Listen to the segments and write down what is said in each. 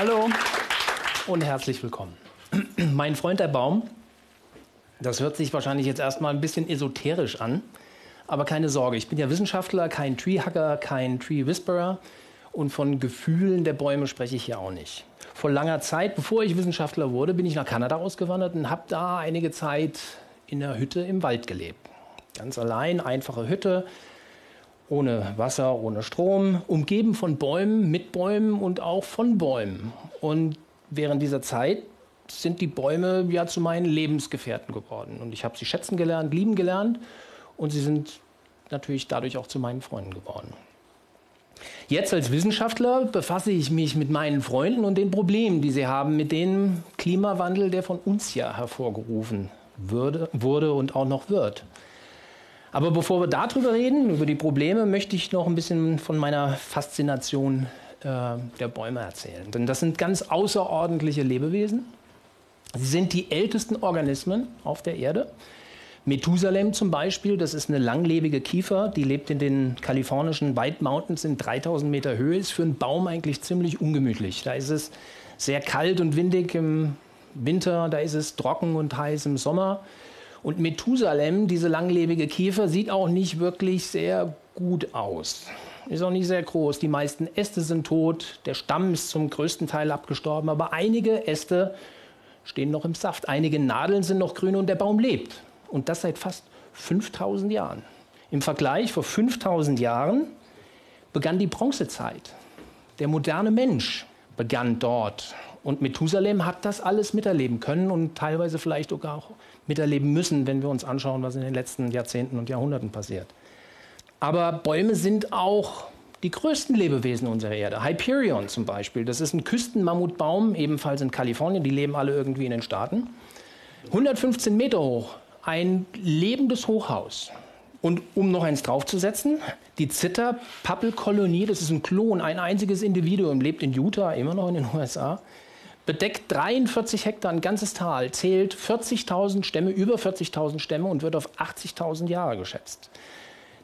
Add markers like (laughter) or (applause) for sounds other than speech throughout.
Hallo und herzlich willkommen. (clears throat) Mein Freund der Baum, das hört sich wahrscheinlich jetzt erstmal ein bisschen esoterisch an, aber keine Sorge, ich bin ja Wissenschaftler, kein Treehacker, kein Tree Whisperer und von Gefühlen der Bäume spreche ich hier auch nicht. Vor langer Zeit, bevor ich Wissenschaftler wurde, bin ich nach Kanada ausgewandert und habe da einige Zeit in einer Hütte im Wald gelebt. Ganz allein, einfache Hütte, ohne Wasser, ohne Strom, umgeben von Bäumen, mit Bäumen und auch von Bäumen. Und während dieser Zeit sind die Bäume ja zu meinen Lebensgefährten geworden. Und ich habe sie schätzen gelernt, lieben gelernt und sie sind natürlich dadurch auch zu meinen Freunden geworden. Jetzt als Wissenschaftler befasse ich mich mit meinen Freunden und den Problemen, die sie haben mit dem Klimawandel, der von uns ja hervorgerufen würde, wurde und auch noch wird. Aber bevor wir darüber reden, über die Probleme, möchte ich noch ein bisschen von meiner Faszination äh, der Bäume erzählen. Denn das sind ganz außerordentliche Lebewesen. Sie sind die ältesten Organismen auf der Erde. Methusalem zum Beispiel, das ist eine langlebige Kiefer, die lebt in den kalifornischen White Mountains in 3000 Meter Höhe, ist für einen Baum eigentlich ziemlich ungemütlich. Da ist es sehr kalt und windig im Winter, da ist es trocken und heiß im Sommer. Und Methusalem, diese langlebige Kiefer, sieht auch nicht wirklich sehr gut aus. Ist auch nicht sehr groß. Die meisten Äste sind tot, der Stamm ist zum größten Teil abgestorben, aber einige Äste stehen noch im Saft. Einige Nadeln sind noch grün und der Baum lebt. Und das seit fast 5000 Jahren. Im Vergleich vor 5000 Jahren begann die Bronzezeit. Der moderne Mensch begann dort. Und Methusalem hat das alles miterleben können und teilweise vielleicht sogar auch miterleben müssen, wenn wir uns anschauen, was in den letzten Jahrzehnten und Jahrhunderten passiert. Aber Bäume sind auch die größten Lebewesen unserer Erde. Hyperion zum Beispiel, das ist ein Küstenmammutbaum, ebenfalls in Kalifornien, die leben alle irgendwie in den Staaten. 115 Meter hoch, ein lebendes Hochhaus. Und um noch eins draufzusetzen, die Zitter-Pappelkolonie, das ist ein Klon, ein einziges Individuum, lebt in Utah, immer noch in den USA, bedeckt 43 Hektar, ein ganzes Tal, zählt 40.000 Stämme, über 40.000 Stämme und wird auf 80.000 Jahre geschätzt.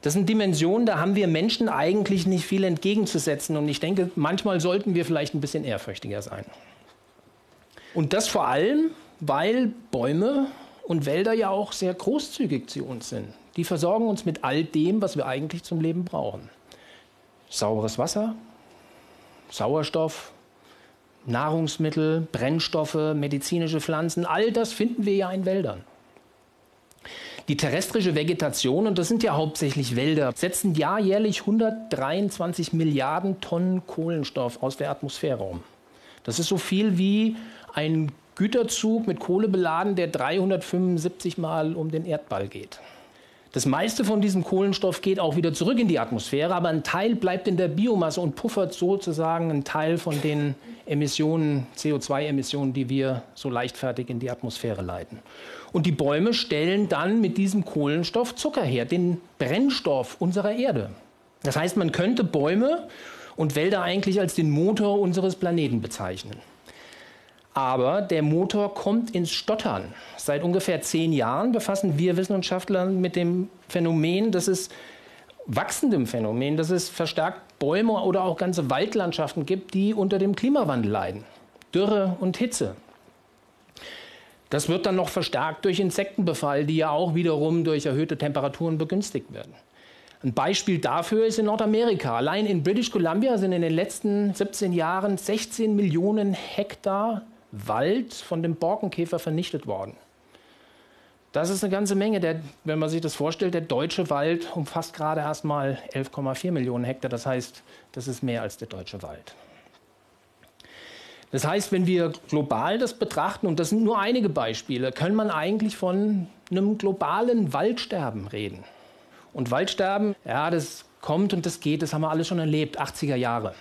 Das sind Dimensionen, da haben wir Menschen eigentlich nicht viel entgegenzusetzen. Und ich denke, manchmal sollten wir vielleicht ein bisschen ehrfürchtiger sein. Und das vor allem, weil Bäume und Wälder ja auch sehr großzügig zu uns sind. Die versorgen uns mit all dem, was wir eigentlich zum Leben brauchen. Sauberes Wasser, Sauerstoff, Nahrungsmittel, Brennstoffe, medizinische Pflanzen, all das finden wir ja in Wäldern. Die terrestrische Vegetation, und das sind ja hauptsächlich Wälder, setzen jährlich 123 Milliarden Tonnen Kohlenstoff aus der Atmosphäre um. Das ist so viel wie ein Güterzug mit Kohle beladen, der 375 Mal um den Erdball geht. Das meiste von diesem Kohlenstoff geht auch wieder zurück in die Atmosphäre, aber ein Teil bleibt in der Biomasse und puffert sozusagen einen Teil von den Emissionen, CO2-Emissionen, die wir so leichtfertig in die Atmosphäre leiten. Und die Bäume stellen dann mit diesem Kohlenstoff Zucker her, den Brennstoff unserer Erde. Das heißt, man könnte Bäume und Wälder eigentlich als den Motor unseres Planeten bezeichnen. Aber der Motor kommt ins Stottern. Seit ungefähr zehn Jahren befassen wir Wissenschaftler mit dem Phänomen, dass es wachsendem Phänomen, dass es verstärkt Bäume oder auch ganze Waldlandschaften gibt, die unter dem Klimawandel leiden. Dürre und Hitze. Das wird dann noch verstärkt durch Insektenbefall, die ja auch wiederum durch erhöhte Temperaturen begünstigt werden. Ein Beispiel dafür ist in Nordamerika. Allein in British Columbia sind in den letzten 17 Jahren 16 Millionen Hektar Wald von dem Borkenkäfer vernichtet worden. Das ist eine ganze Menge. Der, wenn man sich das vorstellt, der deutsche Wald umfasst gerade erst mal 11,4 Millionen Hektar. Das heißt, das ist mehr als der deutsche Wald. Das heißt, wenn wir global das betrachten, und das sind nur einige Beispiele, kann man eigentlich von einem globalen Waldsterben reden. Und Waldsterben, ja, das kommt und das geht, das haben wir alle schon erlebt, 80er Jahre.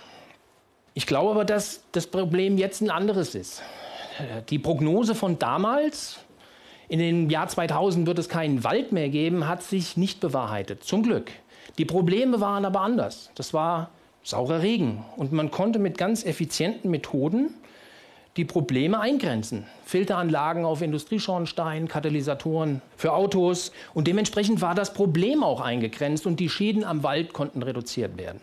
Ich glaube aber, dass das Problem jetzt ein anderes ist. Die Prognose von damals, in dem Jahr 2000 wird es keinen Wald mehr geben, hat sich nicht bewahrheitet. Zum Glück. Die Probleme waren aber anders. Das war saurer Regen. Und man konnte mit ganz effizienten Methoden die Probleme eingrenzen. Filteranlagen auf Industrieschornsteinen, Katalysatoren für Autos. Und dementsprechend war das Problem auch eingegrenzt und die Schäden am Wald konnten reduziert werden.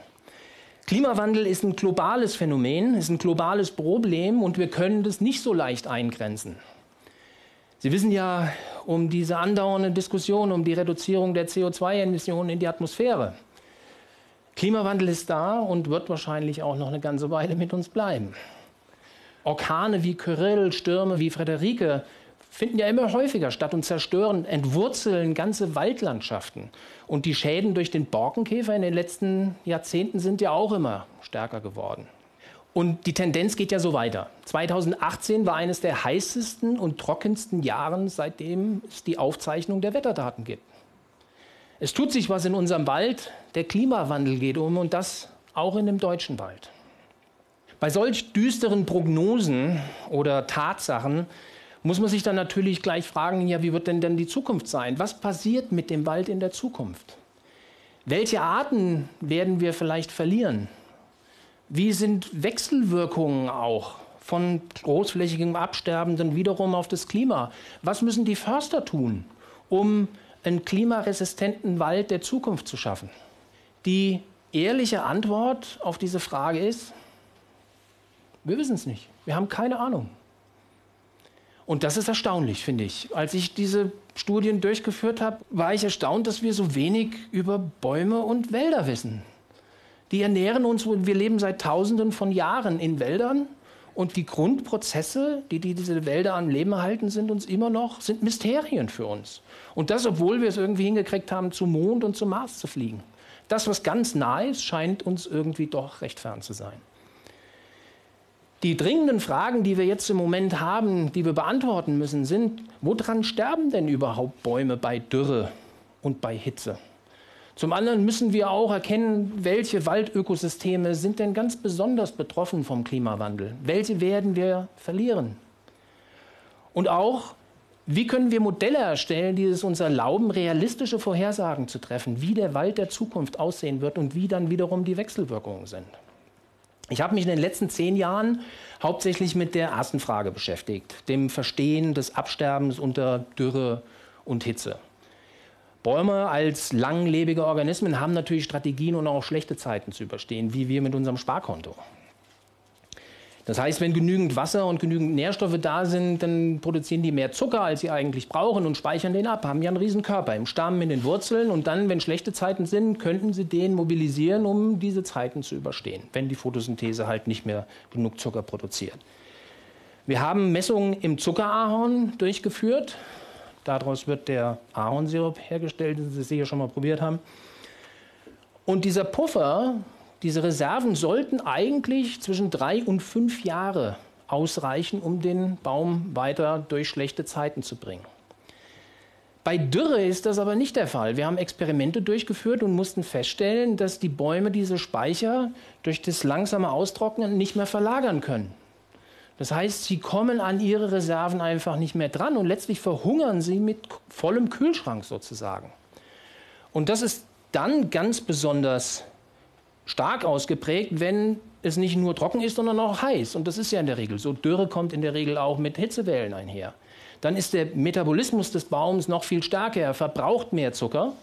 Klimawandel ist ein globales Phänomen, ist ein globales Problem und wir können das nicht so leicht eingrenzen. Sie wissen ja um diese andauernde Diskussion um die Reduzierung der CO2-Emissionen in die Atmosphäre. Klimawandel ist da und wird wahrscheinlich auch noch eine ganze Weile mit uns bleiben. Orkane wie Kyrill, Stürme wie Frederike finden ja immer häufiger statt und zerstören, entwurzeln ganze Waldlandschaften. Und die Schäden durch den Borkenkäfer in den letzten Jahrzehnten sind ja auch immer stärker geworden. Und die Tendenz geht ja so weiter. 2018 war eines der heißesten und trockensten Jahre, seitdem es die Aufzeichnung der Wetterdaten gibt. Es tut sich was in unserem Wald, der Klimawandel geht um und das auch in dem deutschen Wald. Bei solch düsteren Prognosen oder Tatsachen muss man sich dann natürlich gleich fragen, ja, wie wird denn denn die Zukunft sein? Was passiert mit dem Wald in der Zukunft? Welche Arten werden wir vielleicht verlieren? Wie sind Wechselwirkungen auch von großflächigem Absterben dann wiederum auf das Klima? Was müssen die Förster tun, um einen klimaresistenten Wald der Zukunft zu schaffen? Die ehrliche Antwort auf diese Frage ist, wir wissen es nicht. Wir haben keine Ahnung. Und das ist erstaunlich, finde ich. Als ich diese Studien durchgeführt habe, war ich erstaunt, dass wir so wenig über Bäume und Wälder wissen. Die ernähren uns, wir leben seit Tausenden von Jahren in Wäldern und die Grundprozesse, die, die diese Wälder am Leben halten, sind uns immer noch, sind Mysterien für uns. Und das, obwohl wir es irgendwie hingekriegt haben, zum Mond und zum Mars zu fliegen. Das, was ganz nah ist, scheint uns irgendwie doch recht fern zu sein. Die dringenden Fragen, die wir jetzt im Moment haben, die wir beantworten müssen, sind, woran sterben denn überhaupt Bäume bei Dürre und bei Hitze? Zum anderen müssen wir auch erkennen, welche Waldökosysteme sind denn ganz besonders betroffen vom Klimawandel? Welche werden wir verlieren? Und auch, wie können wir Modelle erstellen, die es uns erlauben, realistische Vorhersagen zu treffen, wie der Wald der Zukunft aussehen wird und wie dann wiederum die Wechselwirkungen sind? Ich habe mich in den letzten zehn Jahren hauptsächlich mit der ersten Frage beschäftigt, dem Verstehen des Absterbens unter Dürre und Hitze. Bäume als langlebige Organismen haben natürlich Strategien, um auch schlechte Zeiten zu überstehen, wie wir mit unserem Sparkonto. Das heißt, wenn genügend Wasser und genügend Nährstoffe da sind, dann produzieren die mehr Zucker, als sie eigentlich brauchen und speichern den ab, haben ja einen riesen Körper im Stamm, in den Wurzeln und dann, wenn schlechte Zeiten sind, könnten sie den mobilisieren, um diese Zeiten zu überstehen, wenn die Photosynthese halt nicht mehr genug Zucker produziert. Wir haben Messungen im Zuckerahorn durchgeführt. Daraus wird der Ahornsirup hergestellt, den Sie sicher schon mal probiert haben. Und dieser Puffer diese Reserven sollten eigentlich zwischen drei und fünf Jahre ausreichen, um den Baum weiter durch schlechte Zeiten zu bringen. Bei Dürre ist das aber nicht der Fall. Wir haben Experimente durchgeführt und mussten feststellen, dass die Bäume diese Speicher durch das langsame Austrocknen nicht mehr verlagern können. Das heißt, sie kommen an ihre Reserven einfach nicht mehr dran und letztlich verhungern sie mit vollem Kühlschrank sozusagen. Und das ist dann ganz besonders stark ausgeprägt, wenn es nicht nur trocken ist, sondern auch heiß. Und das ist ja in der Regel so. Dürre kommt in der Regel auch mit Hitzewellen einher. Dann ist der Metabolismus des Baums noch viel stärker. Er verbraucht mehr Zucker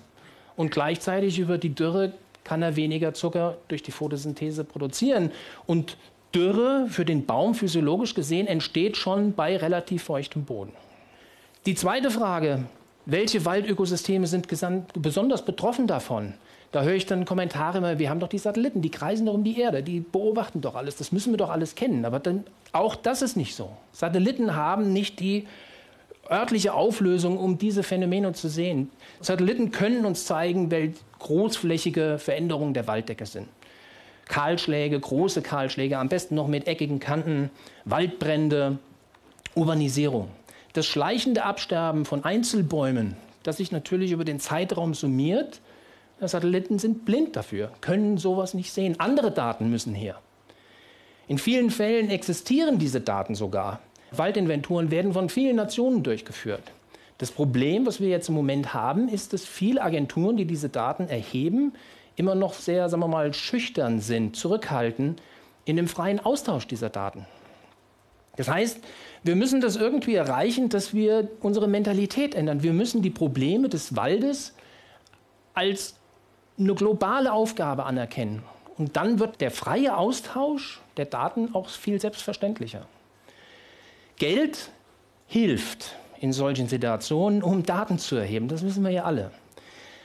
und gleichzeitig über die Dürre kann er weniger Zucker durch die Photosynthese produzieren. Und Dürre für den Baum physiologisch gesehen entsteht schon bei relativ feuchtem Boden. Die zweite Frage, welche Waldökosysteme sind besonders betroffen davon? Da höre ich dann Kommentare immer, wir haben doch die Satelliten, die kreisen doch um die Erde, die beobachten doch alles, das müssen wir doch alles kennen. Aber dann, auch das ist nicht so. Satelliten haben nicht die örtliche Auflösung, um diese Phänomene zu sehen. Satelliten können uns zeigen, welche großflächige Veränderungen der Walddecke sind. Kahlschläge, große Kahlschläge, am besten noch mit eckigen Kanten, Waldbrände, Urbanisierung. Das schleichende Absterben von Einzelbäumen, das sich natürlich über den Zeitraum summiert, Satelliten sind blind dafür, können sowas nicht sehen. Andere Daten müssen her. In vielen Fällen existieren diese Daten sogar. Waldinventuren werden von vielen Nationen durchgeführt. Das Problem, was wir jetzt im Moment haben, ist, dass viele Agenturen, die diese Daten erheben, immer noch sehr, sagen wir mal, schüchtern sind, zurückhalten in dem freien Austausch dieser Daten. Das heißt, wir müssen das irgendwie erreichen, dass wir unsere Mentalität ändern. Wir müssen die Probleme des Waldes als eine globale Aufgabe anerkennen Und dann wird der freie Austausch der Daten auch viel selbstverständlicher. Geld hilft in solchen Situationen, um Daten zu erheben. Das wissen wir ja alle.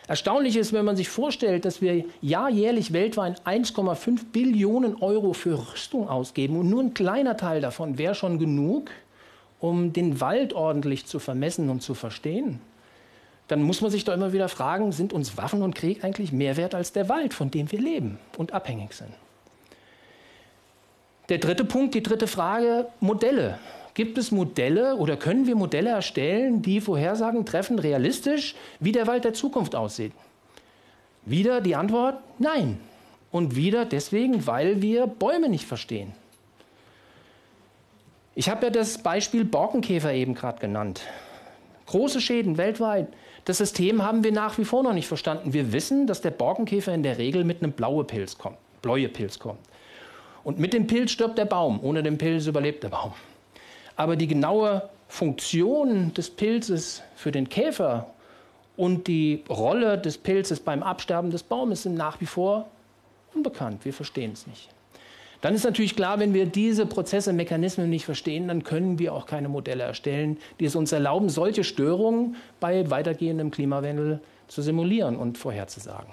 Erstaunlich ist, wenn man sich vorstellt, dass wir jährlich weltweit 1,5 Billionen Euro für Rüstung ausgeben und nur ein kleiner Teil davon wäre schon genug, um den Wald ordentlich zu vermessen und zu verstehen. Dann muss man sich doch immer wieder fragen, sind uns Waffen und Krieg eigentlich mehr wert als der Wald, von dem wir leben und abhängig sind? Der dritte Punkt, die dritte Frage, Modelle. Gibt es Modelle oder können wir Modelle erstellen, die Vorhersagen treffen, realistisch, wie der Wald der Zukunft aussieht? Wieder die Antwort, nein. Und wieder deswegen, weil wir Bäume nicht verstehen. Ich habe ja das Beispiel Borkenkäfer eben gerade genannt. Große Schäden weltweit. Das System haben wir nach wie vor noch nicht verstanden. Wir wissen, dass der Borkenkäfer in der Regel mit einem blauen Pilz kommt, bläue Pilz kommt. Und mit dem Pilz stirbt der Baum, ohne den Pilz überlebt der Baum. Aber die genaue Funktion des Pilzes für den Käfer und die Rolle des Pilzes beim Absterben des Baumes sind nach wie vor unbekannt. Wir verstehen es nicht. Dann ist natürlich klar, wenn wir diese Prozesse, Mechanismen nicht verstehen, dann können wir auch keine Modelle erstellen, die es uns erlauben, solche Störungen bei weitergehendem Klimawandel zu simulieren und vorherzusagen.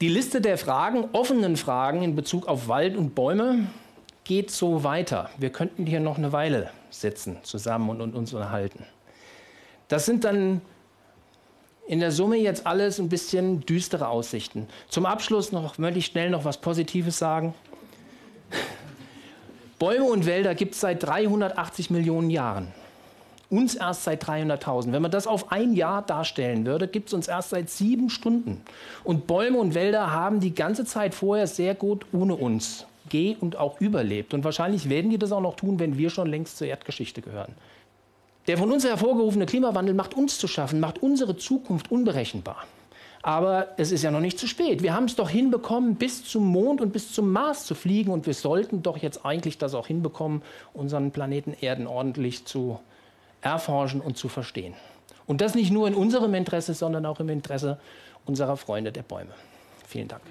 Die Liste der Fragen, offenen Fragen in Bezug auf Wald und Bäume, geht so weiter. Wir könnten hier noch eine Weile sitzen zusammen und, und uns unterhalten. Das sind dann in der Summe jetzt alles ein bisschen düstere Aussichten. Zum Abschluss noch, möchte ich schnell noch was Positives sagen. Bäume und Wälder gibt es seit 380 Millionen Jahren. Uns erst seit 300.000. Wenn man das auf ein Jahr darstellen würde, gibt es uns erst seit sieben Stunden. Und Bäume und Wälder haben die ganze Zeit vorher sehr gut ohne uns geh und auch überlebt. Und wahrscheinlich werden die das auch noch tun, wenn wir schon längst zur Erdgeschichte gehören. Der von uns hervorgerufene Klimawandel macht uns zu schaffen, macht unsere Zukunft unberechenbar. Aber es ist ja noch nicht zu spät. Wir haben es doch hinbekommen, bis zum Mond und bis zum Mars zu fliegen. Und wir sollten doch jetzt eigentlich das auch hinbekommen, unseren Planeten Erden ordentlich zu erforschen und zu verstehen. Und das nicht nur in unserem Interesse, sondern auch im Interesse unserer Freunde der Bäume. Vielen Dank.